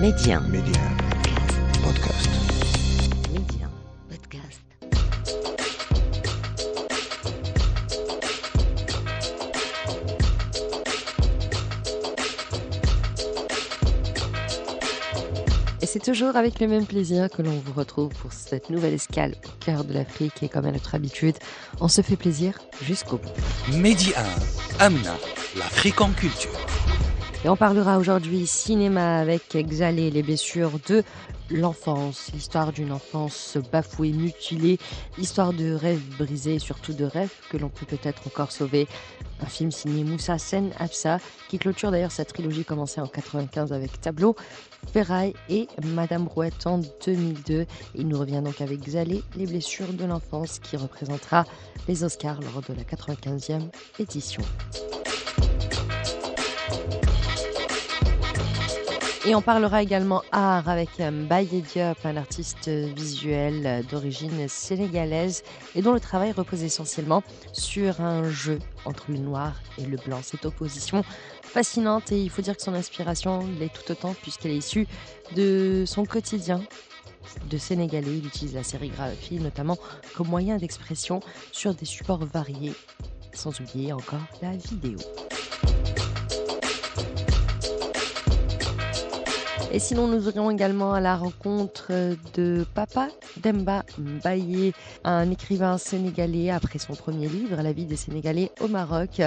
Média. Média. Podcast. Média. Podcast. Et c'est toujours avec le même plaisir que l'on vous retrouve pour cette nouvelle escale au cœur de l'Afrique et comme à notre habitude, on se fait plaisir jusqu'au bout. Mehdi 1, Amna, l'Afrique en culture. Et on parlera aujourd'hui cinéma avec Xalé, les blessures de l'enfance, l'histoire d'une enfance bafouée, mutilée, l'histoire de rêves brisés et surtout de rêves que l'on peut peut-être encore sauver. Un film signé Moussa Sen Absa qui clôture d'ailleurs sa trilogie commencée en 95 avec Tableau, Ferraille et Madame Brouette en 2002. Il nous revient donc avec Xalé, les blessures de l'enfance qui représentera les Oscars lors de la 95e édition. Et on parlera également art avec Mbaye Diop, un artiste visuel d'origine sénégalaise et dont le travail repose essentiellement sur un jeu entre le noir et le blanc. Cette opposition fascinante et il faut dire que son inspiration l'est tout autant puisqu'elle est issue de son quotidien de Sénégalais. Il utilise la sérigraphie notamment comme moyen d'expression sur des supports variés, sans oublier encore la vidéo. Et sinon, nous irons également à la rencontre de Papa Demba Mbaye, un écrivain sénégalais après son premier livre, La vie des Sénégalais au Maroc.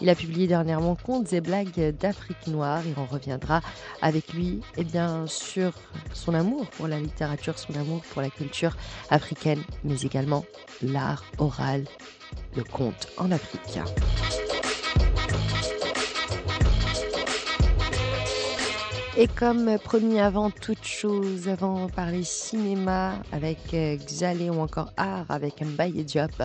Il a publié dernièrement Contes et blagues d'Afrique noire et on reviendra avec lui eh bien, sur son amour pour la littérature, son amour pour la culture africaine, mais également l'art oral, le conte en Afrique. Et comme promis avant toute chose, avant de parler cinéma avec Xalé ou encore art avec Mbaye Diop,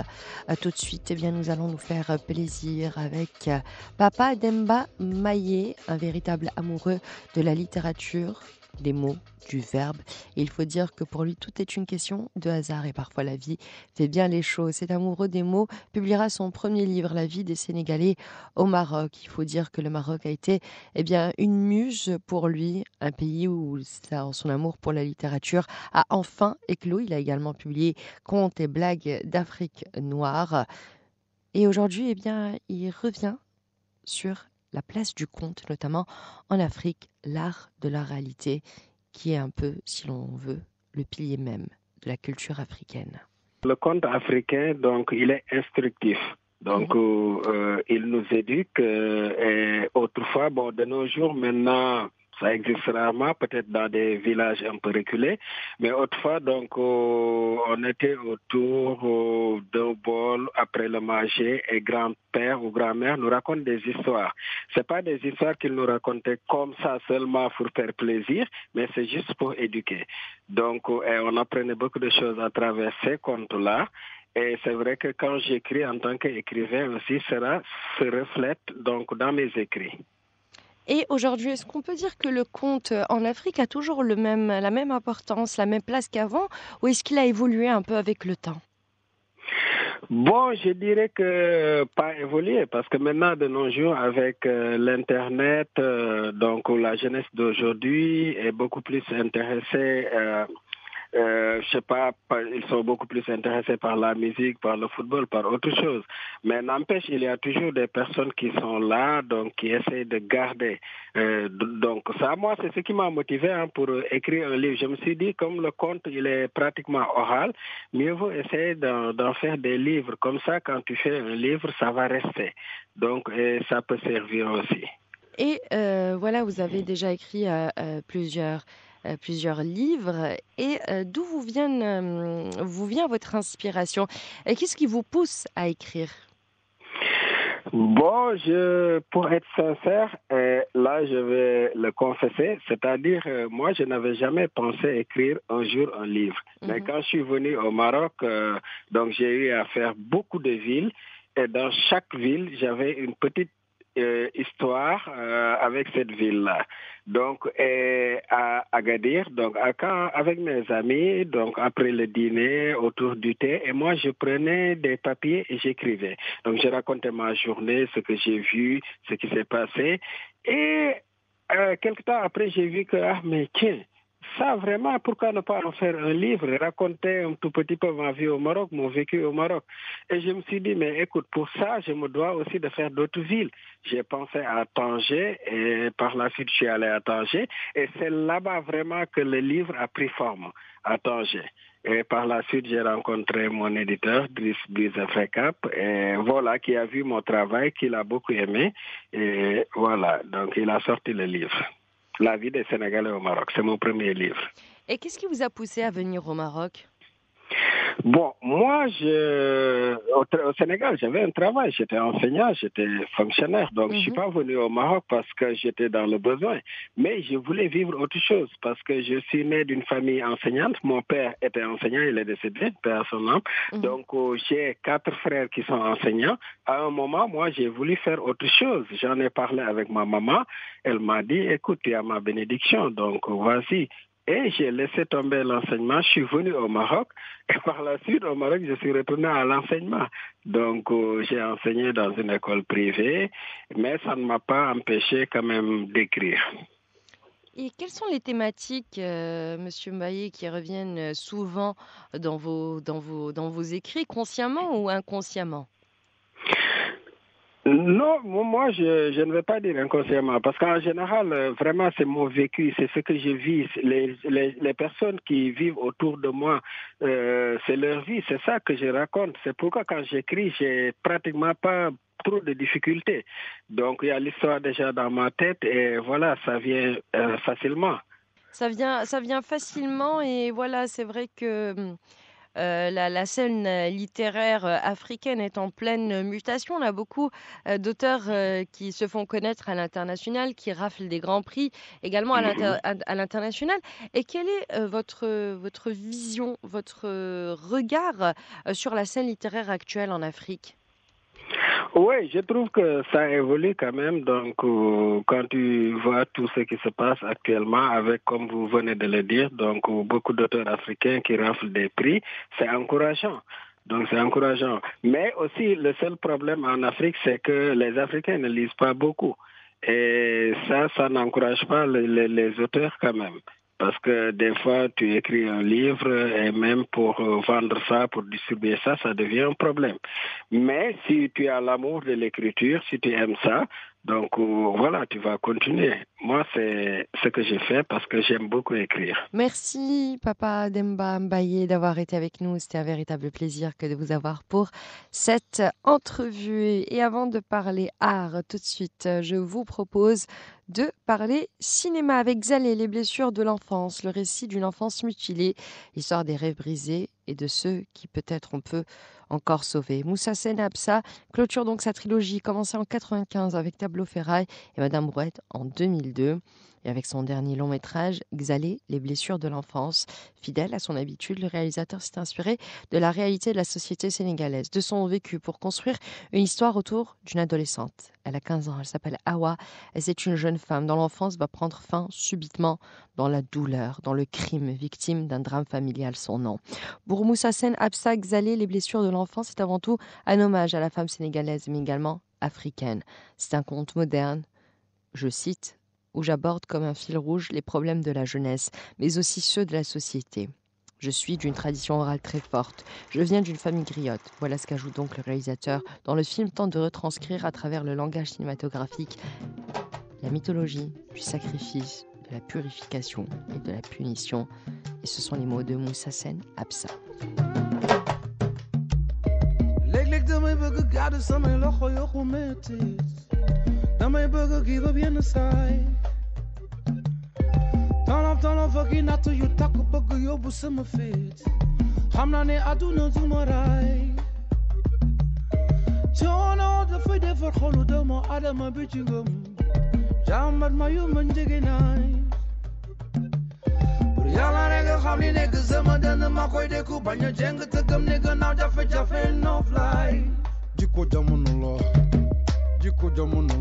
tout de suite, eh bien, nous allons nous faire plaisir avec Papa Demba Maye, un véritable amoureux de la littérature, des mots, du verbe. Il faut dire que pour lui, tout est une question de hasard et parfois la vie fait bien les choses. Cet amoureux des mots publiera son premier livre, La vie des Sénégalais au Maroc. Il faut dire que le Maroc a été eh bien, une muse pour lui, un pays où son amour pour la littérature a enfin éclos. Il a également publié Contes et blagues d'Afrique noire. Et aujourd'hui, eh bien, il revient sur la place du conte, notamment en Afrique, l'art de la réalité, qui est un peu, si l'on veut, le pilier même de la culture africaine. Le conte africain, donc, il est instructif. Donc, euh, il nous éduque. et autrefois, bon, de nos jours, maintenant, ça existe rarement, peut-être dans des villages un peu reculés, mais autrefois, donc, euh, on était autour euh, d'un bol après le manger et grand-père ou grand-mère nous raconte des histoires. C'est pas des histoires qu'ils nous racontaient comme ça seulement pour faire plaisir, mais c'est juste pour éduquer. Donc, euh, on apprenait beaucoup de choses à travers ces contes-là. Et c'est vrai que quand j'écris en tant qu'écrivain aussi, cela se reflète donc dans mes écrits. Et aujourd'hui, est-ce qu'on peut dire que le conte en Afrique a toujours le même, la même importance, la même place qu'avant, ou est-ce qu'il a évolué un peu avec le temps? Bon, je dirais que pas évolué parce que maintenant de nos jours avec euh, l'internet, euh, donc la jeunesse d'aujourd'hui est beaucoup plus intéressée. Euh, euh, je sais pas, ils sont beaucoup plus intéressés par la musique, par le football, par autre chose. Mais n'empêche, il y a toujours des personnes qui sont là, donc qui essaient de garder. Euh, donc ça, moi, c'est ce qui m'a motivé hein, pour écrire un livre. Je me suis dit, comme le conte, il est pratiquement oral, mieux vaut essayer d'en faire des livres. Comme ça, quand tu fais un livre, ça va rester. Donc, ça peut servir aussi. Et euh, voilà, vous avez déjà écrit euh, euh, plusieurs plusieurs livres. Et d'où vous vient, vous vient votre inspiration? Et qu'est-ce qui vous pousse à écrire? Bon, je, pour être sincère, là je vais le confesser, c'est-à-dire moi je n'avais jamais pensé écrire un jour un livre. Mais quand je suis venu au Maroc, donc j'ai eu à faire beaucoup de villes. Et dans chaque ville j'avais une petite euh, histoire euh, avec cette ville-là. Donc, à Agadir, donc avec mes amis, donc après le dîner, autour du thé, et moi je prenais des papiers et j'écrivais. Donc je racontais ma journée, ce que j'ai vu, ce qui s'est passé, et euh, quelque temps après, j'ai vu que, ah, mais tiens, ça vraiment, pourquoi ne pas en faire un livre, raconter un tout petit peu ma vie au Maroc, mon vécu au Maroc? Et je me suis dit, mais écoute, pour ça, je me dois aussi de faire d'autres villes. J'ai pensé à Tanger et par la suite, je suis allé à Tanger. Et c'est là-bas vraiment que le livre a pris forme, à Tanger. Et par la suite, j'ai rencontré mon éditeur, Driss Frekap, et voilà, qui a vu mon travail, qu'il a beaucoup aimé. Et voilà, donc il a sorti le livre. La vie des Sénégalais au Maroc. C'est mon premier livre. Et qu'est-ce qui vous a poussé à venir au Maroc? Bon, moi, je, au, Sénégal, j'avais un travail. J'étais enseignant, j'étais fonctionnaire. Donc, je ne suis mhm. pas venu au Maroc parce que j'étais dans le besoin. Mais je voulais vivre autre chose parce que je suis né d'une famille enseignante. Mon père était enseignant, il est décédé, père son âme. Mhm. Donc, euh, j'ai quatre frères qui sont enseignants. À un moment, moi, j'ai voulu faire autre chose. J'en ai parlé avec ma maman. Elle m'a dit, écoute, tu as ma bénédiction. Donc, vas-y, et j'ai laissé tomber l'enseignement. Je suis venu au Maroc et par la suite, au Maroc, je suis retourné à l'enseignement. Donc, euh, j'ai enseigné dans une école privée, mais ça ne m'a pas empêché quand même d'écrire. Et quelles sont les thématiques, euh, Monsieur Mbaye, qui reviennent souvent dans vos, dans, vos, dans vos écrits, consciemment ou inconsciemment? Non, moi, je, ne vais pas dire inconsciemment, parce qu'en général, euh, vraiment, c'est mon vécu, c'est ce que je vis. Les, les, les, personnes qui vivent autour de moi, euh, c'est leur vie, c'est ça que je raconte. C'est pourquoi quand j'écris, j'ai pratiquement pas trop de difficultés. Donc, il y a l'histoire déjà dans ma tête et voilà, ça vient euh, facilement. Ça vient, ça vient facilement et voilà, c'est vrai que hum, euh, la, scène euh, littéraire euh, africaine est en pleine mutation. On a beaucoup d'auteurs qui se font connaître à l'international, qui raflent des grands prix également à l'international. Et quelle est votre, votre vision, votre regard sur la scène littéraire actuelle en Afrique? Oui, je trouve que ça évolue quand même. Donc, euh, quand tu vois tout ce qui se passe actuellement avec, comme vous venez de le dire, donc euh, beaucoup d'auteurs africains qui raflent des prix, c'est encourageant. Donc c'est encourageant. Mais aussi, le seul problème en Afrique, c'est que les Africains ne lisent pas beaucoup. Et ça, ça n'encourage pas les auteurs quand même. Parce que des fois, tu écris un livre et même pour euh, vendre ça, pour distribuer ça, ça devient un problème. Mais si tu as l'amour de l'écriture, si tu aimes ça, donc euh, voilà, tu vas continuer. Moi, c'est ce que j'ai fait parce que j'aime beaucoup écrire. Merci, Papa Demba Mbaye, d'avoir été avec nous. C'était un véritable plaisir que de vous avoir pour cette entrevue. Et avant de parler art, tout de suite, je vous propose de parler cinéma avec Zalé, les blessures de l'enfance, le récit d'une enfance mutilée, l'histoire des rêves brisés et de ceux qui peut-être on peut encore sauvé. Moussa Senabsa clôture donc sa trilogie commencée en 95 avec Tableau Ferraille et Madame Brouette en 2002. Et avec son dernier long métrage, Xalé, les blessures de l'enfance, fidèle à son habitude, le réalisateur s'est inspiré de la réalité de la société sénégalaise, de son vécu pour construire une histoire autour d'une adolescente. Elle a 15 ans, elle s'appelle Awa, et c'est une jeune femme dont l'enfance va prendre fin subitement dans la douleur, dans le crime, victime d'un drame familial son nom. Pour Moussa Absa Xalé, les blessures de l'enfance, c'est avant tout un hommage à la femme sénégalaise, mais également africaine. C'est un conte moderne, je cite, où j'aborde comme un fil rouge les problèmes de la jeunesse, mais aussi ceux de la société. Je suis d'une tradition orale très forte. Je viens d'une famille griotte. Voilà ce qu'ajoute donc le réalisateur dans le film tente de retranscrire à travers le langage cinématographique la mythologie du sacrifice, de la purification et de la punition. Et ce sont les mots de Moussa Sen Absa. Attends, vaginatu yu taku bagu yobu sama fit. Hamlane aduna zumarai. Tono the fide for holodoma adama bichigum. Jamad mayu manjiginai. Yalla nigga, how many niggas in my den, my koi de coup, and your jenga took them nigga, now that fit no fly. Jiko jamunola, Jiko jamunola.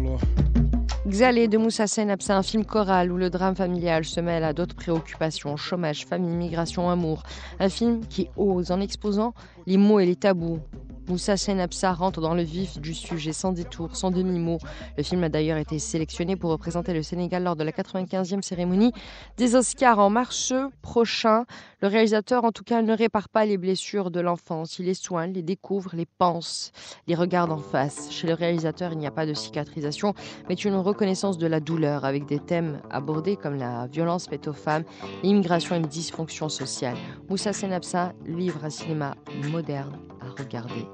Xalé de Moussa Senab, c'est un film choral où le drame familial se mêle à d'autres préoccupations, chômage, famille, migration, amour. Un film qui ose en exposant les mots et les tabous Moussa Senapsa rentre dans le vif du sujet sans détour, sans demi-mot. Le film a d'ailleurs été sélectionné pour représenter le Sénégal lors de la 95e cérémonie des Oscars en mars prochain. Le réalisateur, en tout cas, ne répare pas les blessures de l'enfance. Il les soigne, les découvre, les pense, les regarde en face. Chez le réalisateur, il n'y a pas de cicatrisation, mais une reconnaissance de la douleur avec des thèmes abordés comme la violence faite aux femmes, l'immigration et les dysfonctions sociales. Moussa Senapsa livre un cinéma moderne à regarder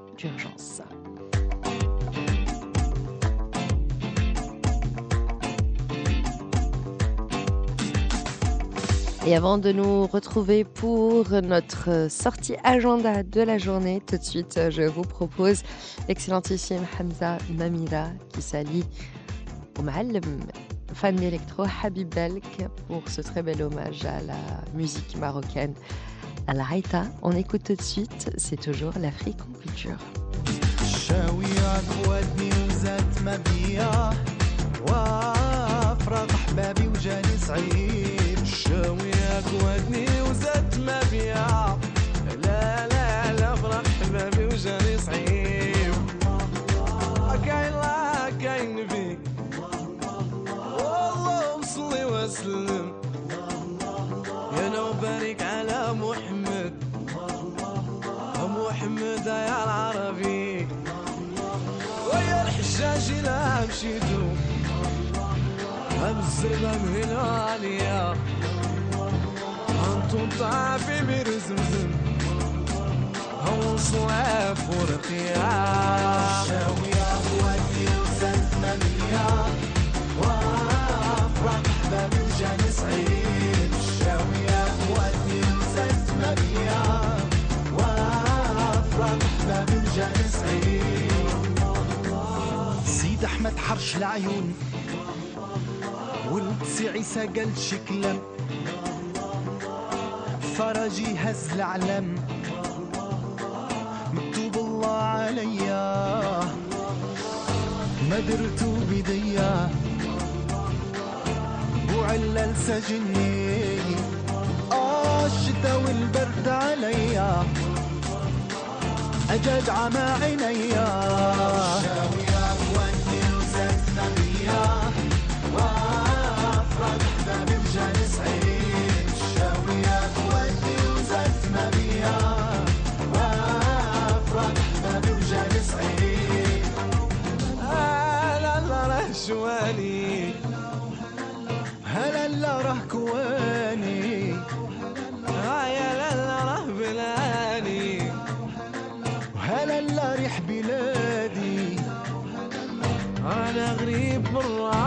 Et avant de nous retrouver pour notre sortie agenda de la journée, tout de suite, je vous propose l'excellentissime Hamza Namira qui s'allie au Ma'alem, fan d'électro Habib Belk pour ce très bel hommage à la musique marocaine À la Haïta, on écoute tout de suite, c'est toujours l'Afrique en culture. شاوية قوتني وزدت ما فيها لا لا لا فرح حبابي وجاني صعيب كاين لا كاين فيك والله وصلي وسلم دجاجي لا مشيتو. هم الزرقا من هنا عليا هنطو طعفي برزمزم هون صواف ورقيا شاوية ودي وزن ممية وافرح بمجا نسعيد شاوية ودي وزن ممية وافرح بمجا نسعيد حرش العيون. ولد عيسى قال شكلم. فرجي هز العلم. مكتوب الله عليا. ما درتو بديا. وعلل سجني. آه الشتا والبرد عليا. أجد عمى عينيا. ريح بلادي. أنا غريب براني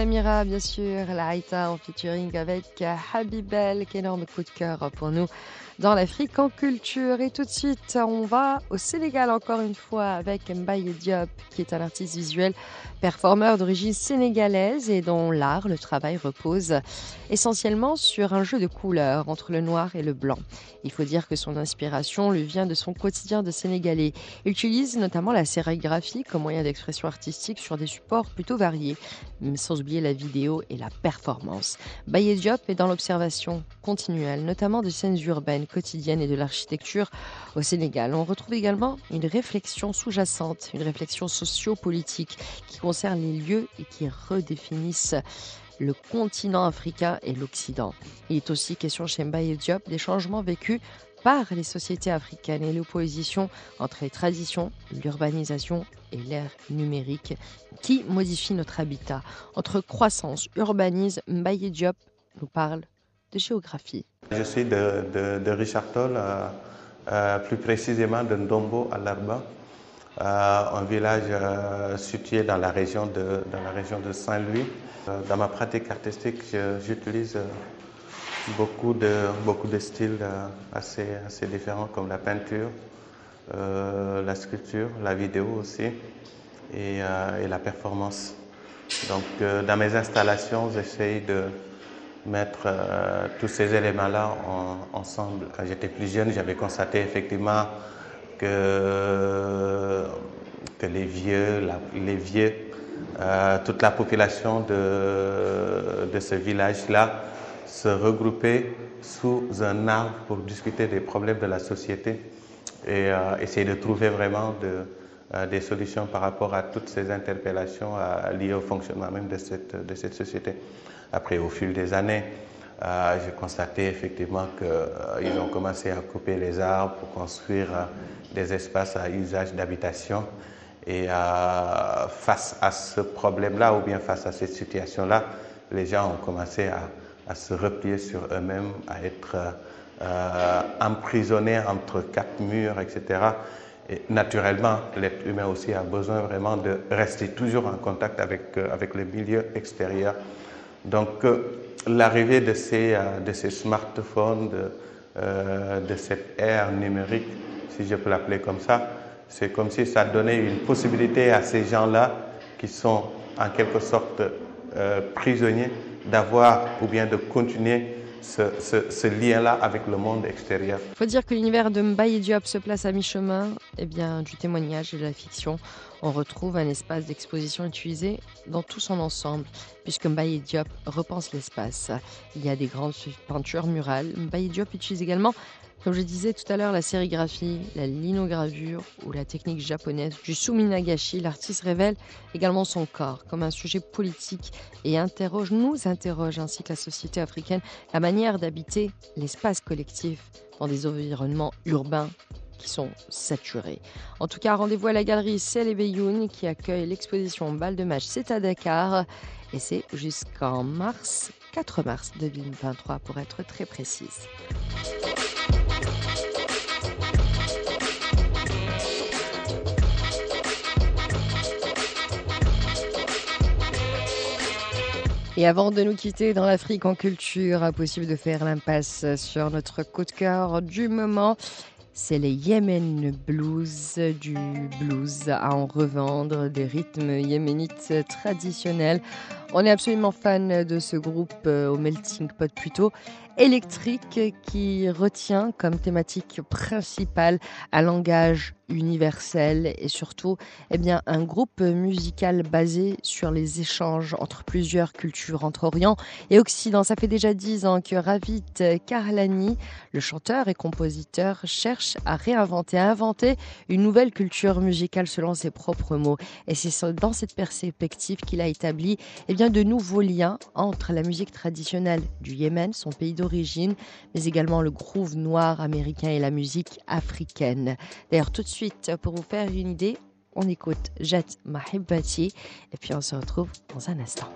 Namira, bien sûr, la Haïta en featuring avec Habibel, énorme coup de cœur pour nous dans l'Afrique en culture. Et tout de suite, on va au Sénégal encore une fois avec Mbaye Diop, qui est un artiste visuel, performeur d'origine sénégalaise et dont l'art, le travail repose essentiellement sur un jeu de couleurs entre le noir et le blanc. Il faut dire que son inspiration lui vient de son quotidien de Sénégalais. Il utilise notamment la sérigraphie comme moyen d'expression artistique sur des supports plutôt variés, sans oublier la vidéo et la performance. Baye Diop est dans l'observation continuelle, notamment de scènes urbaines, quotidiennes et de l'architecture au Sénégal. On retrouve également une réflexion sous-jacente, une réflexion socio-politique qui concerne les lieux et qui redéfinissent le continent africain et l'Occident. Il est aussi question chez Mbaye Diop des changements vécus par les sociétés africaines et l'opposition entre les traditions, l'urbanisation et l'ère numérique qui modifie notre habitat. Entre croissance, urbanisme, Mbaye Diop nous parle de géographie. Je suis de, de, Richard Toll, euh, euh, plus précisément de Ndombo à Larba. euh, un village situé dans la région de, Saint-Louis. Dans ma pratique artistique, j'utilise beaucoup de, styles assez, différents comme la peinture, la sculpture, la vidéo aussi et, et la performance. Donc dans mes installations, j'essaye de mettre euh, tous ces éléments-là en- ensemble. Quand j'étais plus jeune, j'avais constaté effectivement que, que les vieux, les vieux, euh, toute la population de, de ce village-là se regroupait sous un arbre pour discuter des problèmes de la société et euh, essayer de trouver vraiment de- des solutions par rapport à toutes ces interpellations euh, liées au fonctionnement même de cette, de cette société. Après, au fil des années, euh, j'ai constaté effectivement qu'ils ont commencé à couper les arbres pour construire euh, des espaces à usage d'habitation. Et euh, face à ce problème-là, ou bien face à cette situation-là, les gens ont commencé à, à se replier sur eux-mêmes, à être euh, emprisonnés entre quatre murs, etc. Et naturellement, l'être humain aussi a besoin vraiment de rester toujours en contact avec, euh, avec le milieu extérieur. Donc, euh, l'arrivée de ces, euh, de ces smartphones, de, cette ère numérique, si je peux l'appeler comme ça, c'est comme si ça donnait une possibilité à ces gens-là qui sont en quelque sorte prisonniers d'avoir ou bien de continuer ce, lien-là avec le monde extérieur. faut dire que l'univers de Mbaye Diop se place à mi-chemin eh bien, du témoignage et de la fiction. On retrouve un espace d'exposition utilisé dans tout son ensemble, puisque Mbaye Diop repense l'espace. Il y a des grandes peintures murales. Mbaye Diop utilise également, comme je disais tout à l'heure, la sérigraphie, la linogravure ou la technique japonaise du suminagashi. L'artiste révèle également son corps comme un sujet politique et interroge, nous interroge ainsi que la société africaine la manière d'habiter l'espace collectif dans des environnements urbains qui sont saturés. En tout cas, rendez-vous à la galerie et Beyoun qui accueille l'exposition Bal de Match, c'est à Dakar et c'est jusqu'en mars, 4 mars 2023 pour être très précise. Et avant de nous quitter dans l'Afrique en culture, impossible de faire l'impasse sur notre coup de cœur du moment. C'est les Yemen Blues, du blues à en revendre, des rythmes yéménites traditionnels. On est absolument fan de ce groupe euh, au melting pot plutôt électrique qui retient comme thématique principale un langage universel et surtout eh bien, un groupe musical basé sur les échanges entre plusieurs cultures, entre Orient et Occident. Ça fait déjà dix ans que Ravit Karlani, le chanteur et compositeur, cherche à réinventer, à inventer une nouvelle culture musicale selon ses propres mots. Et c'est dans cette perspective qu'il a établi eh de nouveaux liens entre la musique traditionnelle du Yémen, son pays d'origine, mais également le groove noir américain et la musique africaine. D'ailleurs, tout de suite, pour vous faire une idée, on écoute Jet Mahibati et puis on se retrouve dans un instant.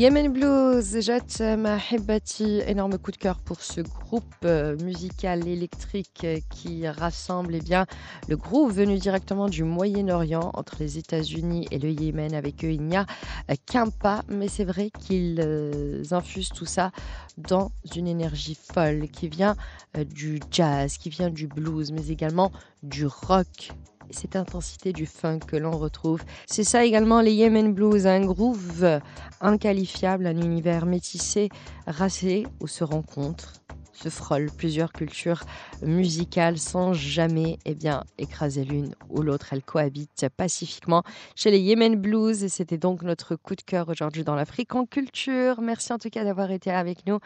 Yemen Blue Blues, Jat Mahibati, énorme coup de cœur pour ce groupe euh, musical électrique euh, qui rassemble eh bien, le groupe venu directement du Moyen-Orient entre les États-Unis et le Yémen. Avec eux, il n'y a euh, qu'un pas, mais c'est vrai qu'ils euh, infusent tout ça dans une énergie folle qui vient euh, du jazz, qui vient du blues, mais également du rock et cette intensité du funk que l'on retrouve. C'est ça également les Yemen Blues, un groove inqualifiable, un univers métissés, racés, se rencontrent, se frôlent plusieurs cultures musicales sans jamais eh bien, écraser l'une ou l'autre. Elles cohabitent pacifiquement chez les Yemen Blues et c'était donc notre coup de cœur aujourd'hui dans l'Afrique en culture. Merci en tout cas d'avoir été avec nous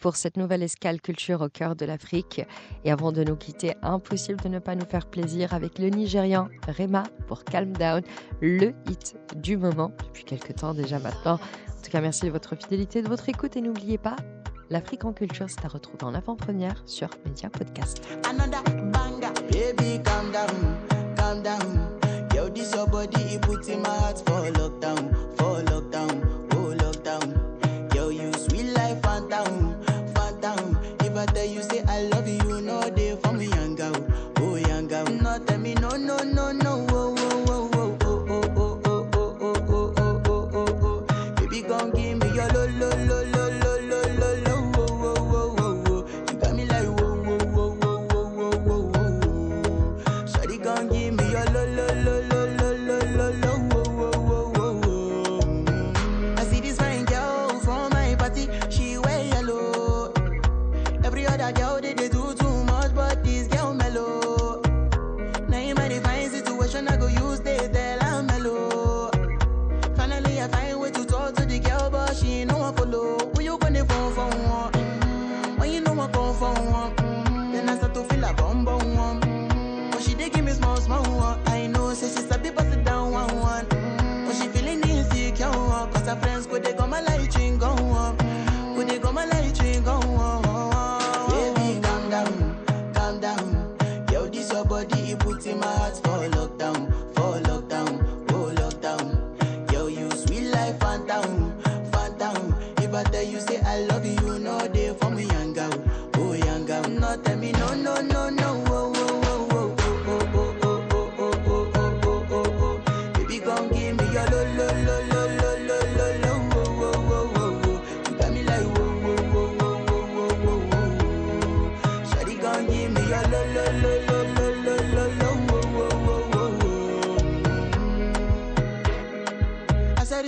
pour cette nouvelle escale culture au cœur de l'Afrique. Et avant de nous quitter, impossible de ne pas nous faire plaisir avec le Nigérian Rema pour Calm Down, le hit du moment depuis quelques temps déjà maintenant. En tout cas, merci de votre fidélité, de votre écoute et n'oubliez pas, l'Afrique en culture, c'est à retrouver en avant-première sur Media Podcast.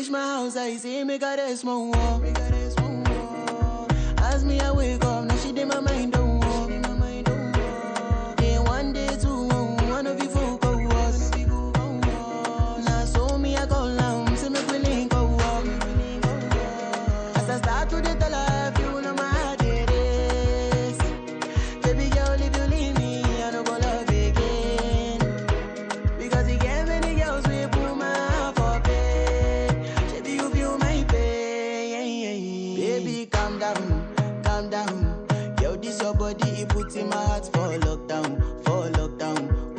reach my house, I see me got a small wall. Ask me, I wake up, now she did my mind up. you put in my heart for lockdown, for lockdown.